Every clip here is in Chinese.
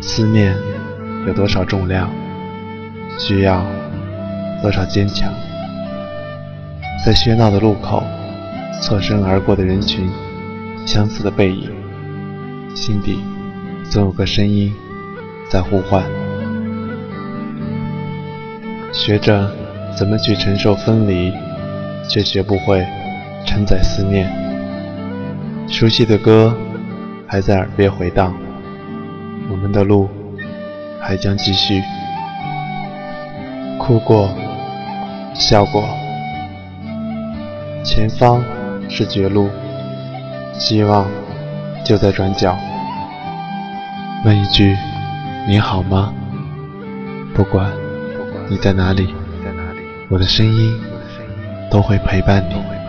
思念有多少重量，需要多少坚强？在喧闹的路口，错身而过的人群，相似的背影，心底总有个声音在呼唤。学着怎么去承受分离，却学不会承载思念。熟悉的歌还在耳边回荡，我们的路还将继续。哭过，笑过，前方是绝路，希望就在转角。问一句，你好吗？不管。你在哪里？我的声音都会陪伴你。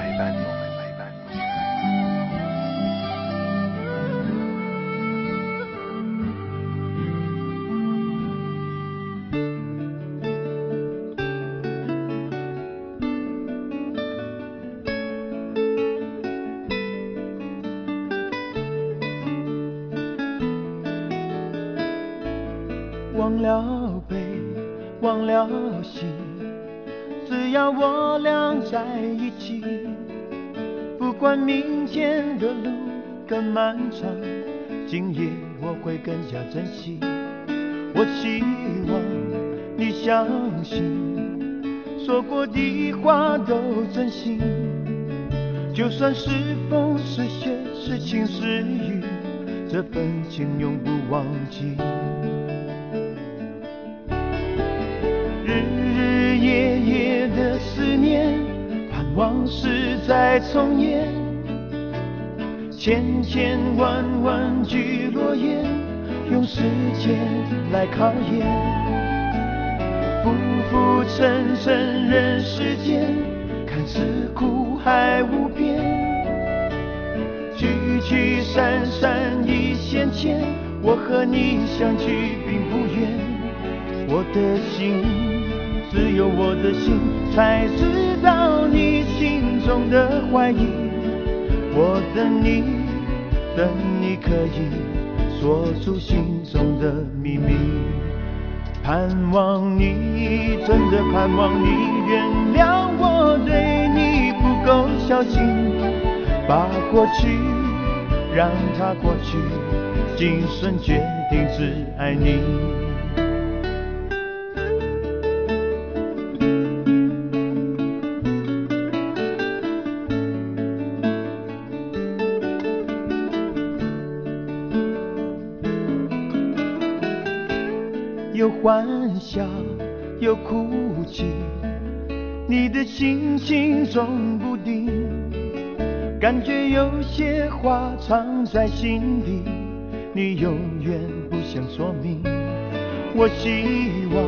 只要我俩在一起。不管明天的路更漫长，今夜我会更加珍惜。我希望你相信，说过的话都真心。就算是风是雪是晴是雨，这份情永不忘记。再重演，千千万万句诺言，用时间来考验。浮浮沉沉人世间，看似苦海无边。聚聚散散一线牵，我和你相聚并不远。我的心。只有我的心才知道你心中的怀疑。我等你，等你可以说出心中的秘密。盼望你，真的盼望你原谅我对你不够小心。把过去让它过去，今生决定只爱你。又哭泣，你的心情总不定，感觉有些话藏在心底，你永远不想说明。我希望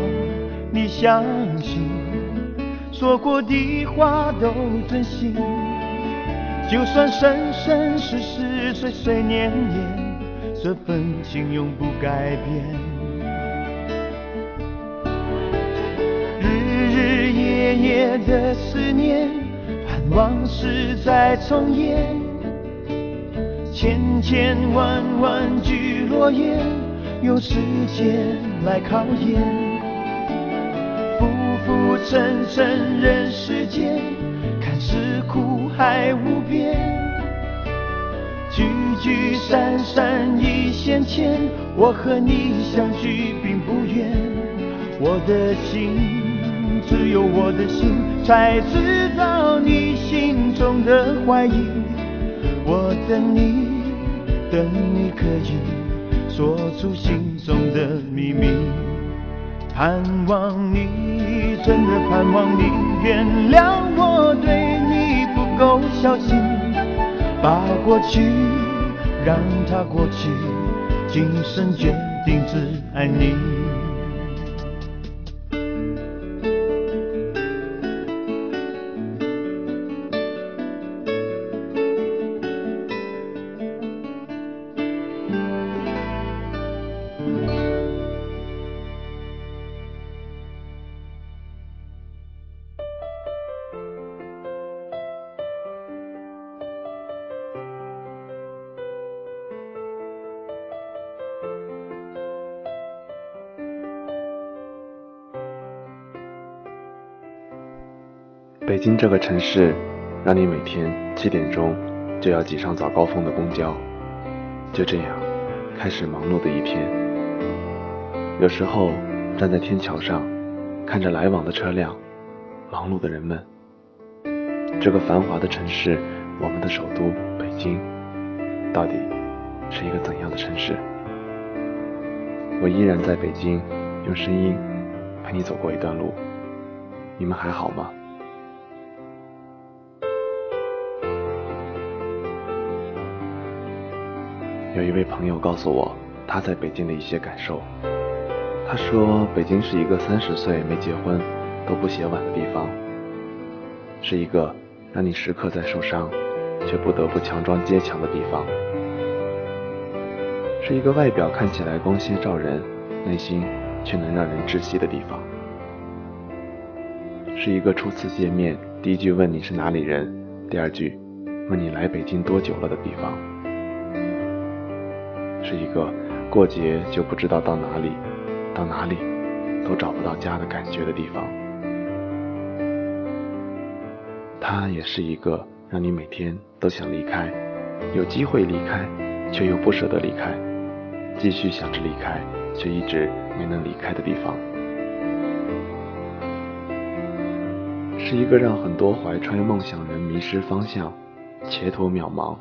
你相信，说过的话都真心，就算生生世世岁岁年年，这份情永不改变。夜的思念，盼往事再重演。千千万万句诺言，用时间来考验。浮浮沉沉人世间，看似苦海无边。聚聚散散一线牵，我和你相聚并不远。我的心。只有我的心才知道你心中的怀疑。我等你，等你可以说出心中的秘密。盼望你，真的盼望你原谅我对你不够小心。把过去让它过去，今生决定只爱你。北京这个城市，让你每天七点钟就要挤上早高峰的公交，就这样开始忙碌的一天。有时候站在天桥上，看着来往的车辆，忙碌的人们，这个繁华的城市，我们的首都北京，到底是一个怎样的城市？我依然在北京，用声音陪你走过一段路。你们还好吗？有一位朋友告诉我他在北京的一些感受。他说，北京是一个三十岁没结婚都不写晚的地方，是一个让你时刻在受伤却不得不强装坚强的地方，是一个外表看起来光鲜照人，内心却能让人窒息的地方，是一个初次见面第一句问你是哪里人，第二句问你来北京多久了的地方。是一个过节就不知道到哪里，到哪里都找不到家的感觉的地方。它也是一个让你每天都想离开，有机会离开却又不舍得离开，继续想着离开却一直没能离开的地方。是一个让很多怀揣梦想人迷失方向、前途渺茫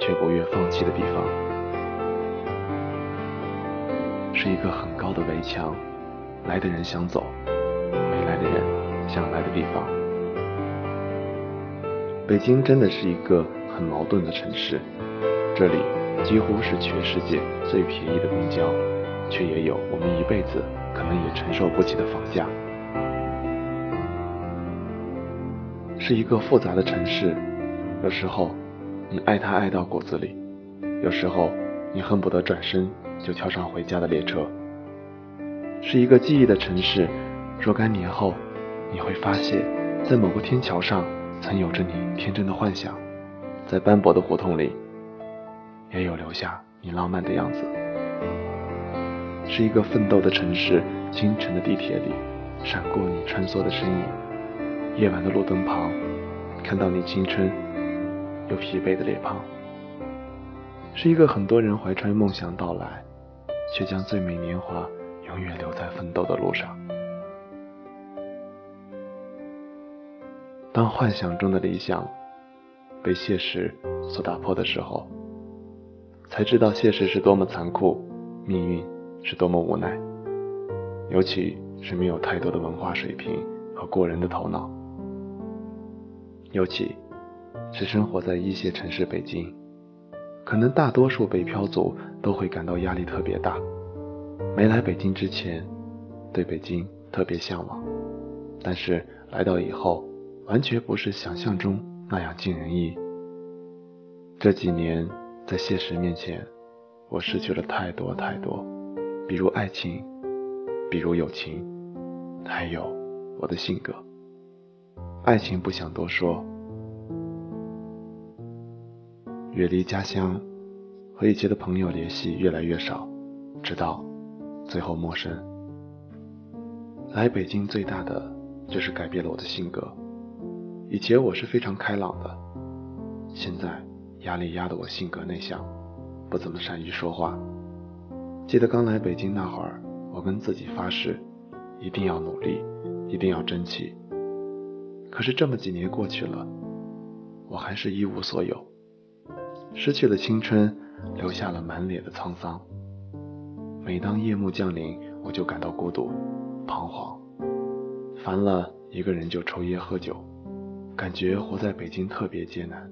却不愿放弃的地方。是一个很高的围墙，来的人想走，没来的人想来的地方。北京真的是一个很矛盾的城市，这里几乎是全世界最便宜的公交，却也有我们一辈子可能也承受不起的房价。是一个复杂的城市，有时候你爱它爱到骨子里，有时候你恨不得转身。就跳上回家的列车，是一个记忆的城市。若干年后，你会发现，在某个天桥上，曾有着你天真的幻想；在斑驳的胡同里，也有留下你浪漫的样子。是一个奋斗的城市，清晨的地铁里，闪过你穿梭的身影；夜晚的路灯旁，看到你青春又疲惫的脸庞。是一个很多人怀揣梦想到来。却将最美年华永远留在奋斗的路上。当幻想中的理想被现实所打破的时候，才知道现实是多么残酷，命运是多么无奈。尤其是没有太多的文化水平和过人的头脑，尤其是生活在一线城市北京。可能大多数北漂族都会感到压力特别大。没来北京之前，对北京特别向往，但是来到以后，完全不是想象中那样尽人意。这几年在现实面前，我失去了太多太多，比如爱情，比如友情，还有我的性格。爱情不想多说。远离家乡，和以前的朋友联系越来越少，直到最后陌生。来北京最大的就是改变了我的性格。以前我是非常开朗的，现在压力压得我性格内向，不怎么善于说话。记得刚来北京那会儿，我跟自己发誓，一定要努力，一定要争气。可是这么几年过去了，我还是一无所有。失去了青春，留下了满脸的沧桑。每当夜幕降临，我就感到孤独、彷徨。烦了一个人就抽烟喝酒，感觉活在北京特别艰难，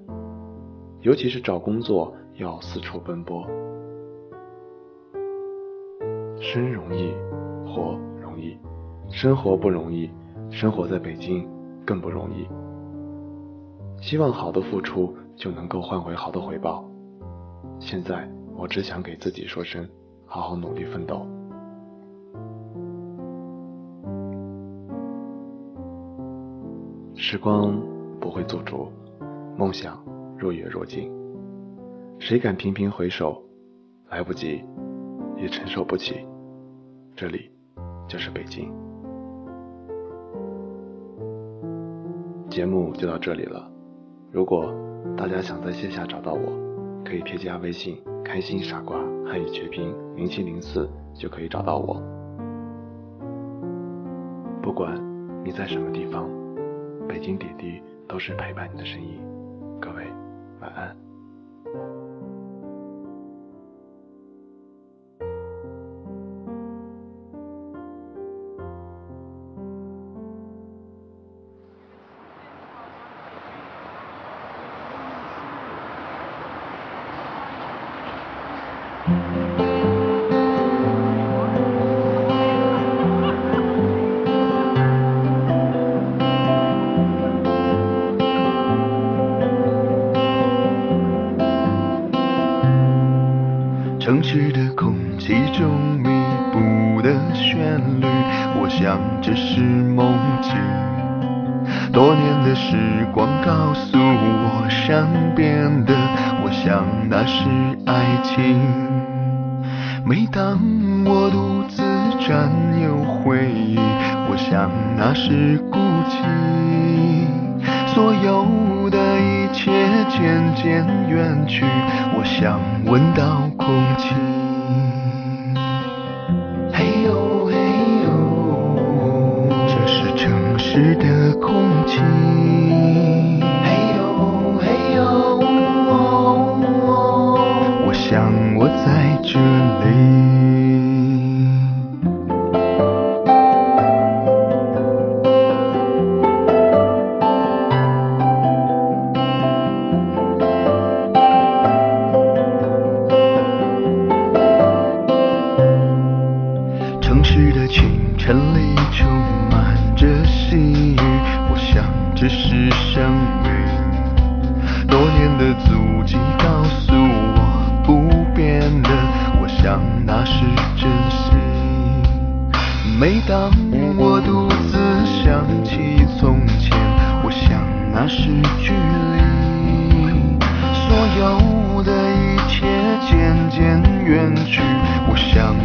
尤其是找工作要四处奔波。生容易，活容易，生活不容易，生活在北京更不容易。希望好的付出。就能够换回好的回报。现在我只想给自己说声：好好努力奋斗。时光不会做主，梦想若远若近。谁敢频频回首？来不及，也承受不起。这里就是北京。节目就到这里了。如果大家想在线下找到我，可以添加微信“开心傻瓜”汉语全拼零七零四就可以找到我。不管你在什么地方，北京点滴都是陪伴你的声音。各位晚安。我，善变的，我想那是爱情。每当我独自占有回忆，我想那是孤寂。所有的一切渐渐远去，我想闻到空气。嘿呦嘿呦，这是城市的充满着细雨，我想这是生命。多年的足迹告诉我不变的，我想那是真心。每当我独自想起从前，我想那是距离。所有的一切渐渐远去，我想